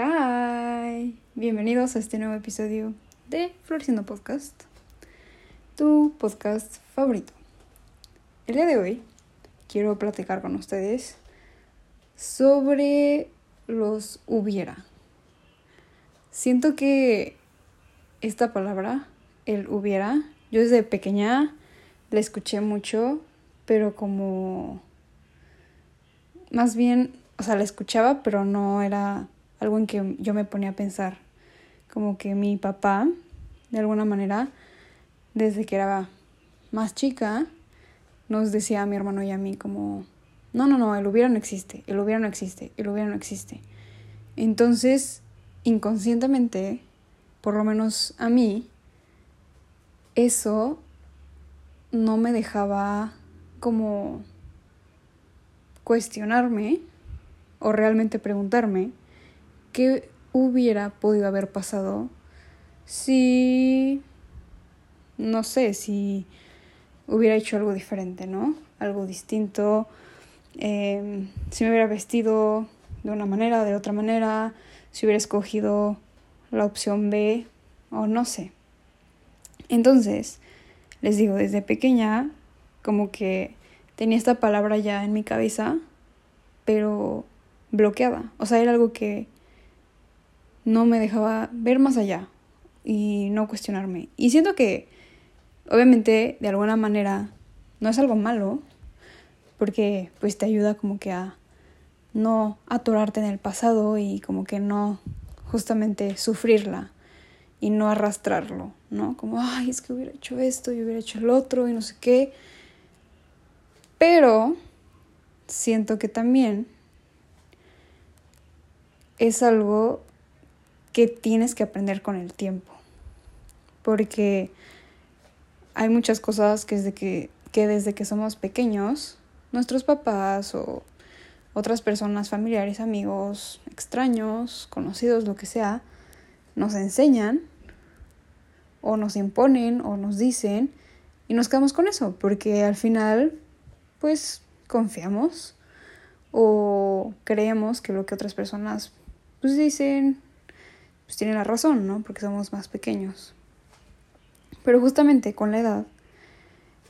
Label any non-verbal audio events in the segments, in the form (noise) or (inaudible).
Hi, bienvenidos a este nuevo episodio de Floreciendo Podcast, tu podcast favorito. El día de hoy quiero platicar con ustedes sobre los hubiera. Siento que esta palabra, el hubiera, yo desde pequeña la escuché mucho, pero como más bien, o sea, la escuchaba, pero no era algo en que yo me ponía a pensar. Como que mi papá, de alguna manera, desde que era más chica, nos decía a mi hermano y a mí como, no, no, no, el hubiera no existe, el hubiera no existe, el hubiera no existe. Entonces, inconscientemente, por lo menos a mí, eso no me dejaba como cuestionarme o realmente preguntarme qué hubiera podido haber pasado si, no sé, si hubiera hecho algo diferente, ¿no? Algo distinto, em, si me hubiera vestido de una manera, de otra manera, si hubiera escogido la opción B o no sé. Entonces, les digo, desde pequeña, como que tenía esta palabra ya en mi cabeza, pero bloqueada. O sea, era algo que no me dejaba ver más allá y no cuestionarme. Y siento que, obviamente, de alguna manera, no es algo malo, porque pues te ayuda como que a no atorarte en el pasado y como que no justamente sufrirla y no arrastrarlo, ¿no? Como, ay, es que hubiera hecho esto y hubiera hecho el otro y no sé qué. Pero siento que también es algo que tienes que aprender con el tiempo. Porque hay muchas cosas que desde que, que desde que somos pequeños, nuestros papás o otras personas, familiares, amigos, extraños, conocidos, lo que sea, nos enseñan o nos imponen o nos dicen y nos quedamos con eso, porque al final, pues confiamos o creemos que lo que otras personas pues dicen pues tiene la razón, ¿no? Porque somos más pequeños. Pero justamente con la edad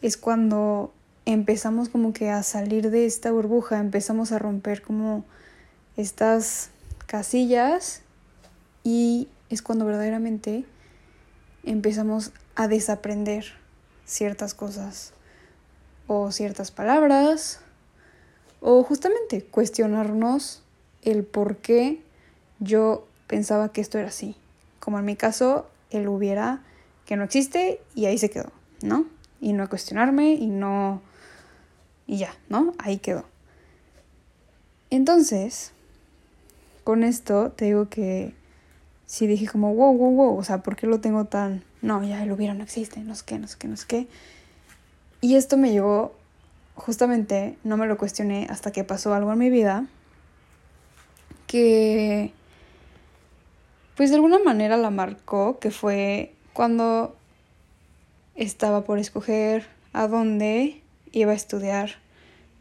es cuando empezamos como que a salir de esta burbuja, empezamos a romper como estas casillas y es cuando verdaderamente empezamos a desaprender ciertas cosas o ciertas palabras o justamente cuestionarnos el por qué yo pensaba que esto era así. Como en mi caso, él hubiera que no existe y ahí se quedó, ¿no? Y no cuestionarme y no... Y ya, ¿no? Ahí quedó. Entonces, con esto te digo que sí dije como, wow, wow, wow, o sea, ¿por qué lo tengo tan... No, ya el hubiera no existe, no sé qué, no sé qué, no sé qué. Y esto me llevó, justamente, no me lo cuestioné hasta que pasó algo en mi vida, que pues de alguna manera la marcó, que fue cuando estaba por escoger a dónde iba a estudiar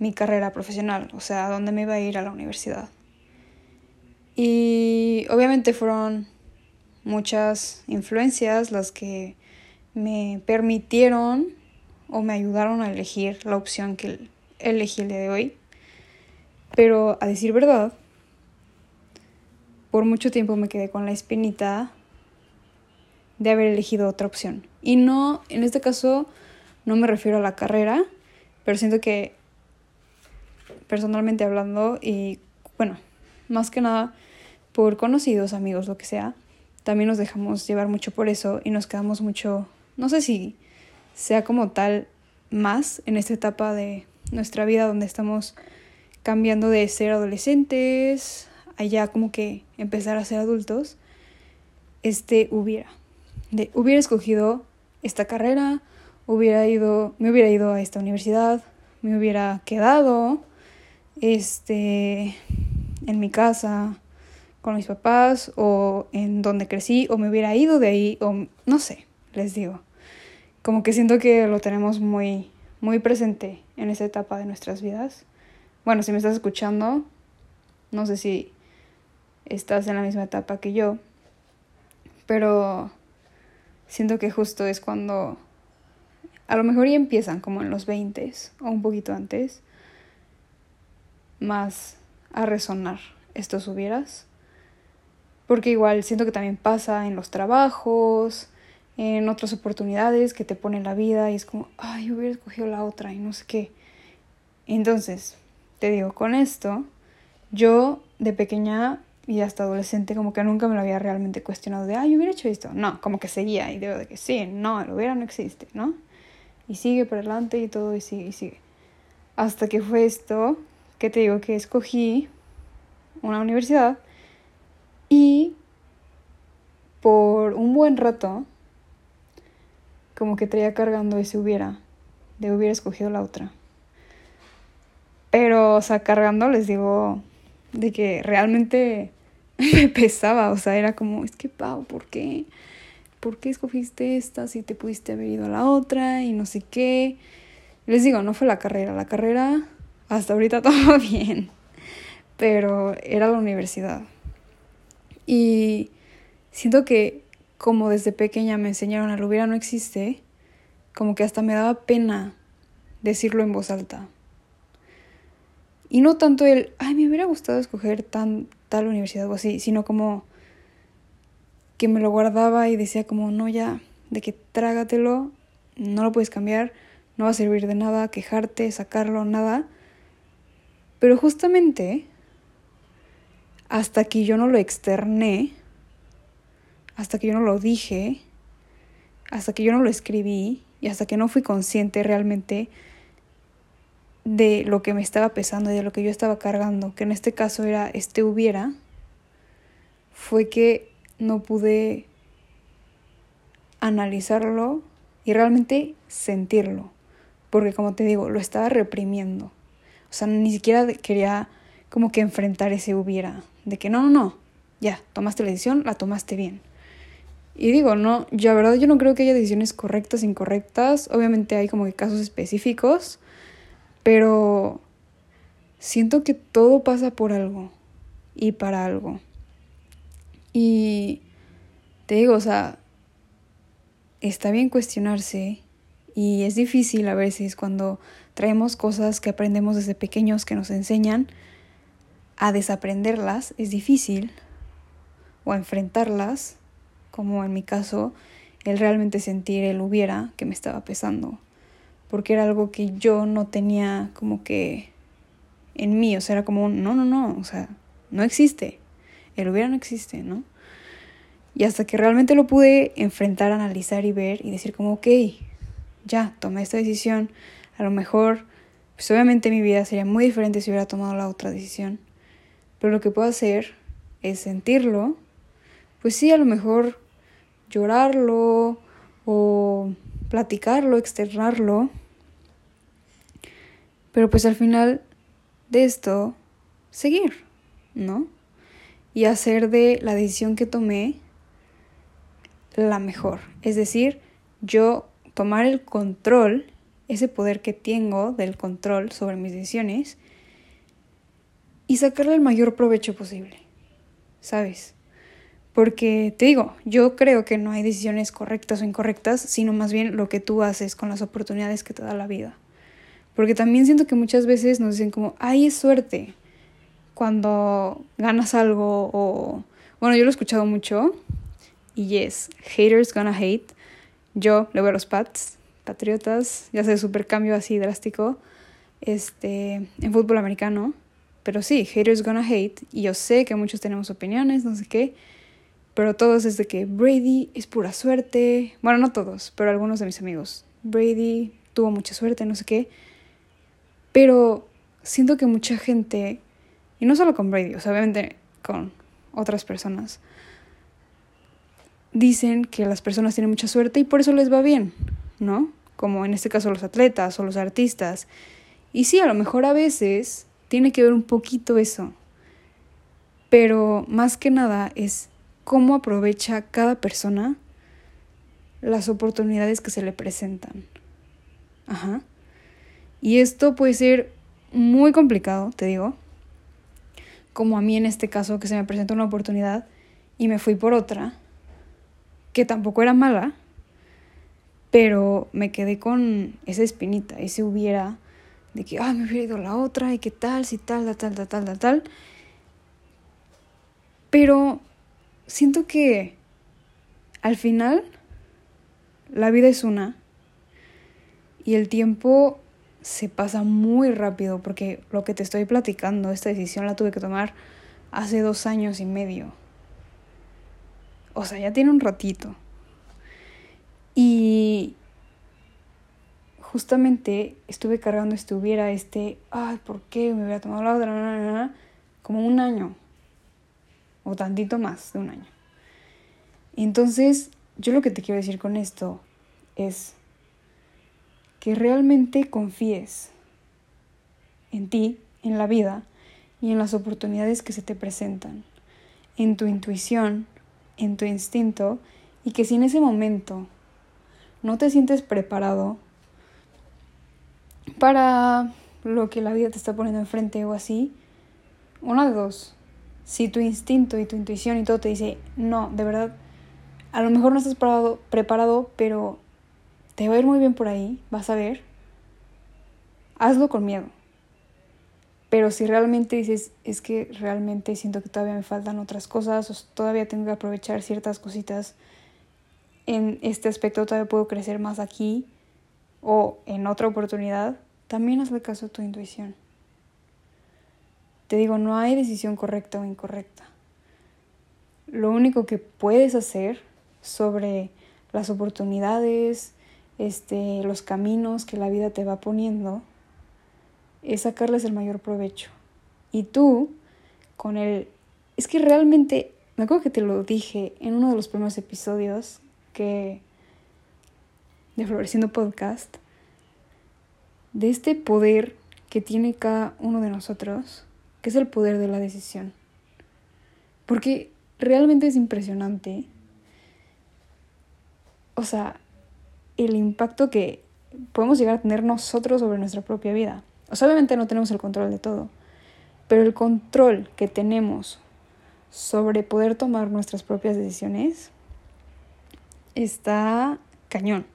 mi carrera profesional, o sea, a dónde me iba a ir a la universidad. Y obviamente fueron muchas influencias las que me permitieron o me ayudaron a elegir la opción que elegí el día de hoy. Pero a decir verdad, por mucho tiempo me quedé con la espinita de haber elegido otra opción. Y no, en este caso, no me refiero a la carrera, pero siento que personalmente hablando y bueno, más que nada por conocidos, amigos, lo que sea, también nos dejamos llevar mucho por eso y nos quedamos mucho, no sé si sea como tal más en esta etapa de nuestra vida donde estamos cambiando de ser adolescentes allá como que empezar a ser adultos, este hubiera, hubiera escogido esta carrera, hubiera ido, me hubiera ido a esta universidad, me hubiera quedado, este, en mi casa con mis papás o en donde crecí o me hubiera ido de ahí o no sé, les digo. Como que siento que lo tenemos muy muy presente en esa etapa de nuestras vidas. Bueno, si me estás escuchando, no sé si estás en la misma etapa que yo, pero siento que justo es cuando a lo mejor ya empiezan como en los 20 o un poquito antes, más a resonar estos hubieras. Porque igual siento que también pasa en los trabajos, en otras oportunidades que te pone la vida y es como, ay, hubiera escogido la otra y no sé qué. Entonces, te digo, con esto, yo de pequeña y hasta adolescente como que nunca me lo había realmente cuestionado de, ay, hubiera hecho esto. No, como que seguía y digo de que sí, no, el hubiera no existe, ¿no? Y sigue por adelante y todo y sigue y sigue. Hasta que fue esto que te digo que escogí una universidad y por un buen rato como que traía cargando ese hubiera, de hubiera escogido la otra. Pero, o sea, cargando les digo de que realmente me (laughs) pesaba, o sea, era como, es que Pau, ¿por qué? ¿Por qué escogiste esta si te pudiste haber ido a la otra y no sé qué? Les digo, no fue la carrera, la carrera hasta ahorita (laughs) todo bien, pero era la universidad. Y siento que como desde pequeña me enseñaron a hubiera no existe, como que hasta me daba pena decirlo en voz alta. Y no tanto el, ay, me hubiera gustado escoger tan, tal universidad o así, sino como que me lo guardaba y decía como, no, ya, de que trágatelo, no lo puedes cambiar, no va a servir de nada quejarte, sacarlo, nada. Pero justamente, hasta que yo no lo externé, hasta que yo no lo dije, hasta que yo no lo escribí y hasta que no fui consciente realmente de lo que me estaba pesando y de lo que yo estaba cargando, que en este caso era este hubiera, fue que no pude analizarlo y realmente sentirlo, porque como te digo, lo estaba reprimiendo. O sea, ni siquiera quería como que enfrentar ese hubiera, de que no, no, no, ya, tomaste la decisión, la tomaste bien. Y digo, no, la verdad yo no creo que haya decisiones correctas, incorrectas, obviamente hay como que casos específicos, pero siento que todo pasa por algo y para algo. Y te digo, o sea, está bien cuestionarse y es difícil a veces cuando traemos cosas que aprendemos desde pequeños que nos enseñan a desaprenderlas, es difícil, o a enfrentarlas, como en mi caso, el realmente sentir el hubiera que me estaba pesando porque era algo que yo no tenía como que en mí, o sea, era como, no, no, no, o sea, no existe, el hubiera no existe, ¿no? Y hasta que realmente lo pude enfrentar, analizar y ver y decir como, ok, ya, tomé esta decisión, a lo mejor, pues obviamente mi vida sería muy diferente si hubiera tomado la otra decisión, pero lo que puedo hacer es sentirlo, pues sí, a lo mejor llorarlo o platicarlo, externarlo, pero pues al final de esto, seguir, ¿no? Y hacer de la decisión que tomé la mejor. Es decir, yo tomar el control, ese poder que tengo del control sobre mis decisiones, y sacarle el mayor provecho posible, ¿sabes? Porque te digo, yo creo que no hay decisiones correctas o incorrectas, sino más bien lo que tú haces con las oportunidades que te da la vida. Porque también siento que muchas veces nos dicen como, ay, es suerte cuando ganas algo o... Bueno, yo lo he escuchado mucho y yes, haters gonna hate. Yo le voy a los Pats, Patriotas, ya sé, super cambio así drástico este, en fútbol americano. Pero sí, haters gonna hate. Y yo sé que muchos tenemos opiniones, no sé qué. Pero todos es de que Brady es pura suerte. Bueno, no todos, pero algunos de mis amigos. Brady tuvo mucha suerte, no sé qué. Pero siento que mucha gente, y no solo con Brady, o sea, obviamente con otras personas, dicen que las personas tienen mucha suerte y por eso les va bien, ¿no? Como en este caso los atletas o los artistas. Y sí, a lo mejor a veces tiene que ver un poquito eso. Pero más que nada es cómo aprovecha cada persona las oportunidades que se le presentan. Ajá. Y esto puede ser muy complicado, te digo, como a mí en este caso, que se me presentó una oportunidad y me fui por otra, que tampoco era mala, pero me quedé con esa espinita, ese hubiera de que, ah, me hubiera ido la otra y qué tal, si tal, tal, tal, tal, tal, tal. Pero siento que al final la vida es una y el tiempo se pasa muy rápido porque lo que te estoy platicando, esta decisión la tuve que tomar hace dos años y medio. O sea, ya tiene un ratito. Y justamente estuve cargando hubiera, este, ay, ¿por qué me hubiera tomado la otra? como un año. O tantito más de un año. Entonces, yo lo que te quiero decir con esto es que realmente confíes en ti, en la vida y en las oportunidades que se te presentan, en tu intuición, en tu instinto y que si en ese momento no te sientes preparado para lo que la vida te está poniendo enfrente o así, una de dos. Si tu instinto y tu intuición y todo te dice, no, de verdad, a lo mejor no estás preparado, preparado pero te va a ir muy bien por ahí, vas a ver. Hazlo con miedo. Pero si realmente dices, es que realmente siento que todavía me faltan otras cosas, o todavía tengo que aprovechar ciertas cositas en este aspecto, todavía puedo crecer más aquí o en otra oportunidad, también hazle caso a tu intuición. Te digo, no hay decisión correcta o incorrecta. Lo único que puedes hacer sobre las oportunidades, este, los caminos que la vida te va poniendo, es sacarles el mayor provecho. Y tú, con el... Es que realmente, me acuerdo que te lo dije en uno de los primeros episodios que... de Floreciendo Podcast, de este poder que tiene cada uno de nosotros, que es el poder de la decisión. Porque realmente es impresionante. O sea, el impacto que podemos llegar a tener nosotros sobre nuestra propia vida. O sea, obviamente no tenemos el control de todo, pero el control que tenemos sobre poder tomar nuestras propias decisiones está cañón.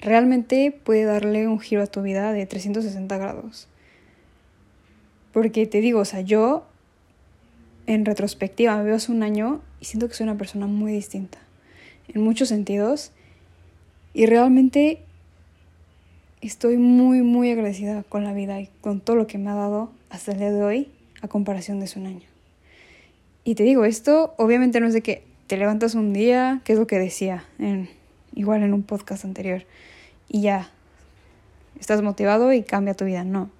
Realmente puede darle un giro a tu vida de 360 grados. Porque te digo, o sea, yo en retrospectiva me veo hace un año y siento que soy una persona muy distinta. En muchos sentidos. Y realmente estoy muy, muy agradecida con la vida y con todo lo que me ha dado hasta el día de hoy a comparación de hace un año. Y te digo, esto obviamente no es de que te levantas un día, que es lo que decía en, igual en un podcast anterior, y ya estás motivado y cambia tu vida. No.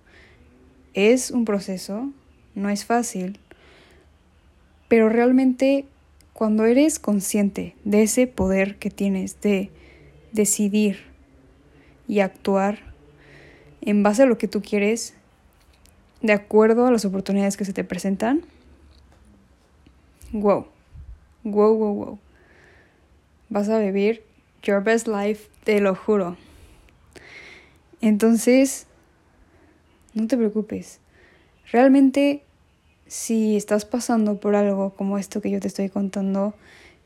Es un proceso, no es fácil, pero realmente cuando eres consciente de ese poder que tienes de decidir y actuar en base a lo que tú quieres, de acuerdo a las oportunidades que se te presentan. Wow, wow, wow, wow. Vas a vivir your best life, te lo juro. Entonces, no te preocupes. Realmente, si estás pasando por algo como esto que yo te estoy contando,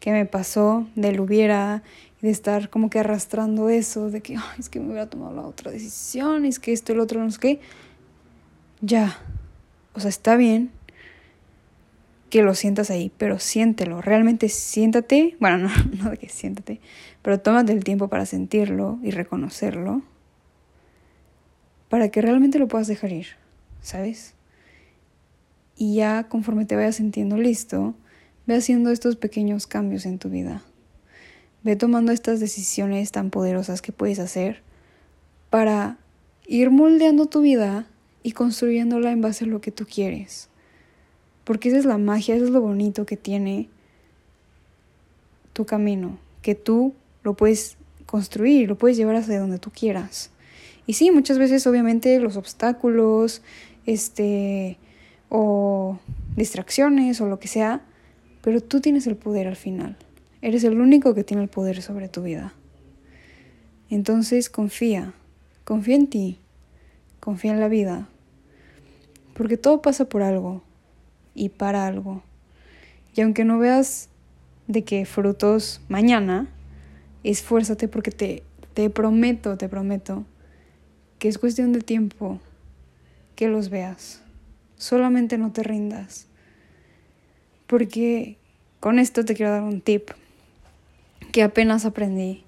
que me pasó, del hubiera de estar como que arrastrando eso, de que es que me hubiera tomado la otra decisión, es que esto, el otro, no sé qué. Ya, o sea, está bien que lo sientas ahí, pero siéntelo, realmente siéntate, bueno, (laughs) no, no de que siéntate, pero tómate el tiempo para sentirlo y reconocerlo, para que realmente lo puedas dejar ir, ¿sabes? Y ya conforme te vayas sintiendo listo, ve haciendo estos pequeños cambios en tu vida Ve tomando estas decisiones tan poderosas que puedes hacer para ir moldeando tu vida y construyéndola en base a lo que tú quieres. Porque esa es la magia, eso es lo bonito que tiene tu camino, que tú lo puedes construir, lo puedes llevar hacia donde tú quieras. Y sí, muchas veces obviamente los obstáculos, este, o distracciones o lo que sea, pero tú tienes el poder al final. Eres el único que tiene el poder sobre tu vida. Entonces confía, confía en ti, confía en la vida, porque todo pasa por algo. y para algo. Y aunque no veas de qué frutos mañana, esfuérzate porque te, te prometo, te prometo que es cuestión de tiempo que los veas. Solamente no te rindas. Porque con esto te quiero dar un tip que apenas aprendí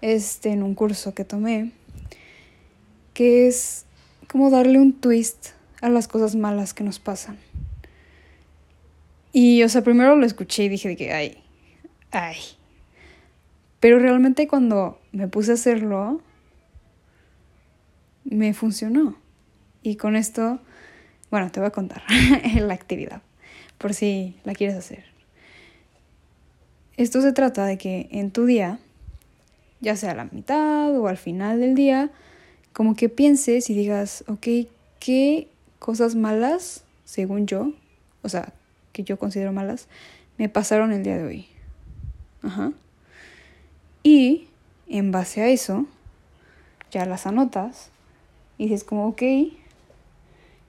este, en un curso que tomé, que es como darle un twist a las cosas malas que nos pasan. Y, o sea, primero lo escuché y dije que, ay, ay. Pero realmente cuando me puse a hacerlo, me funcionó. Y con esto, bueno, te voy a contar (laughs) la actividad, por si la quieres hacer. Esto se trata de que en tu día, ya sea a la mitad o al final del día, como que pienses y digas, ok, ¿qué cosas malas, según yo, o sea, que yo considero malas, me pasaron el día de hoy. Ajá. Y en base a eso, ya las anotas y dices como, ok,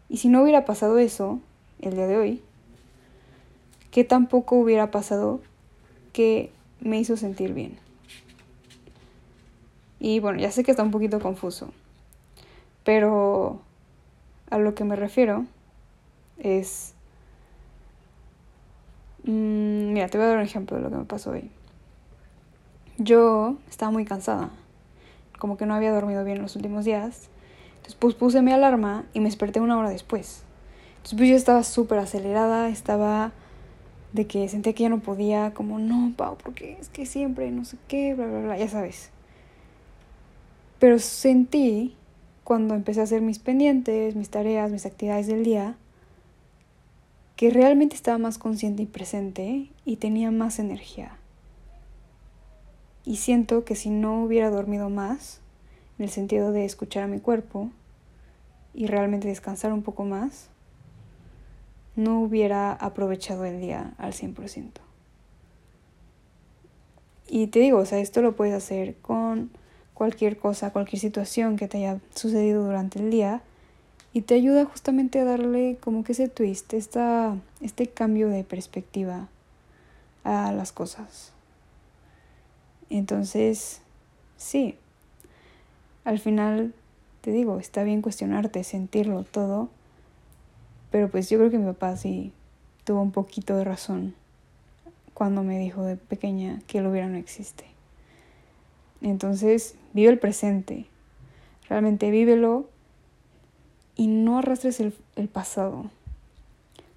y si no hubiera pasado eso el día de hoy, ¿qué tampoco hubiera pasado que me hizo sentir bien? Y bueno, ya sé que está un poquito confuso, pero a lo que me refiero es Mm, mira, te voy a dar un ejemplo de lo que me pasó hoy. Yo estaba muy cansada, como que no había dormido bien los últimos días. Pues, puse mi alarma y me desperté una hora después. Entonces pues yo estaba súper acelerada, estaba de que sentía que ya no podía, como no, Pau, porque es que siempre no sé qué, bla, bla, bla, ya sabes. Pero sentí cuando empecé a hacer mis pendientes, mis tareas, mis actividades del día, que realmente estaba más consciente y presente y tenía más energía. Y siento que si no hubiera dormido más, en el sentido de escuchar a mi cuerpo y realmente descansar un poco más, no hubiera aprovechado el día al 100%. Y te digo, o sea, esto lo puedes hacer con cualquier cosa, cualquier situación que te haya sucedido durante el día y te ayuda justamente a darle como que ese twist, esta, este cambio de perspectiva a las cosas. Entonces, sí, al final te digo, está bien cuestionarte, sentirlo todo, pero pues yo creo que mi papá sí tuvo un poquito de razón cuando me dijo de pequeña que el hubiera no existe. Entonces, vive el presente, realmente vívelo y no arrastres el, el pasado.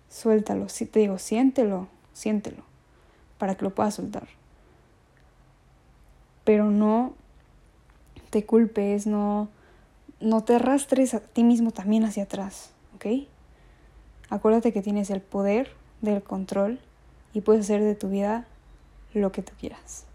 Suéltalo, si te digo, siéntelo, siéntelo, para que lo puedas soltar. Pero no te culpes, no, no te arrastres a ti mismo también hacia atrás, ¿ok? Acuérdate que tienes el poder del control y puedes hacer de tu vida lo que tú quieras.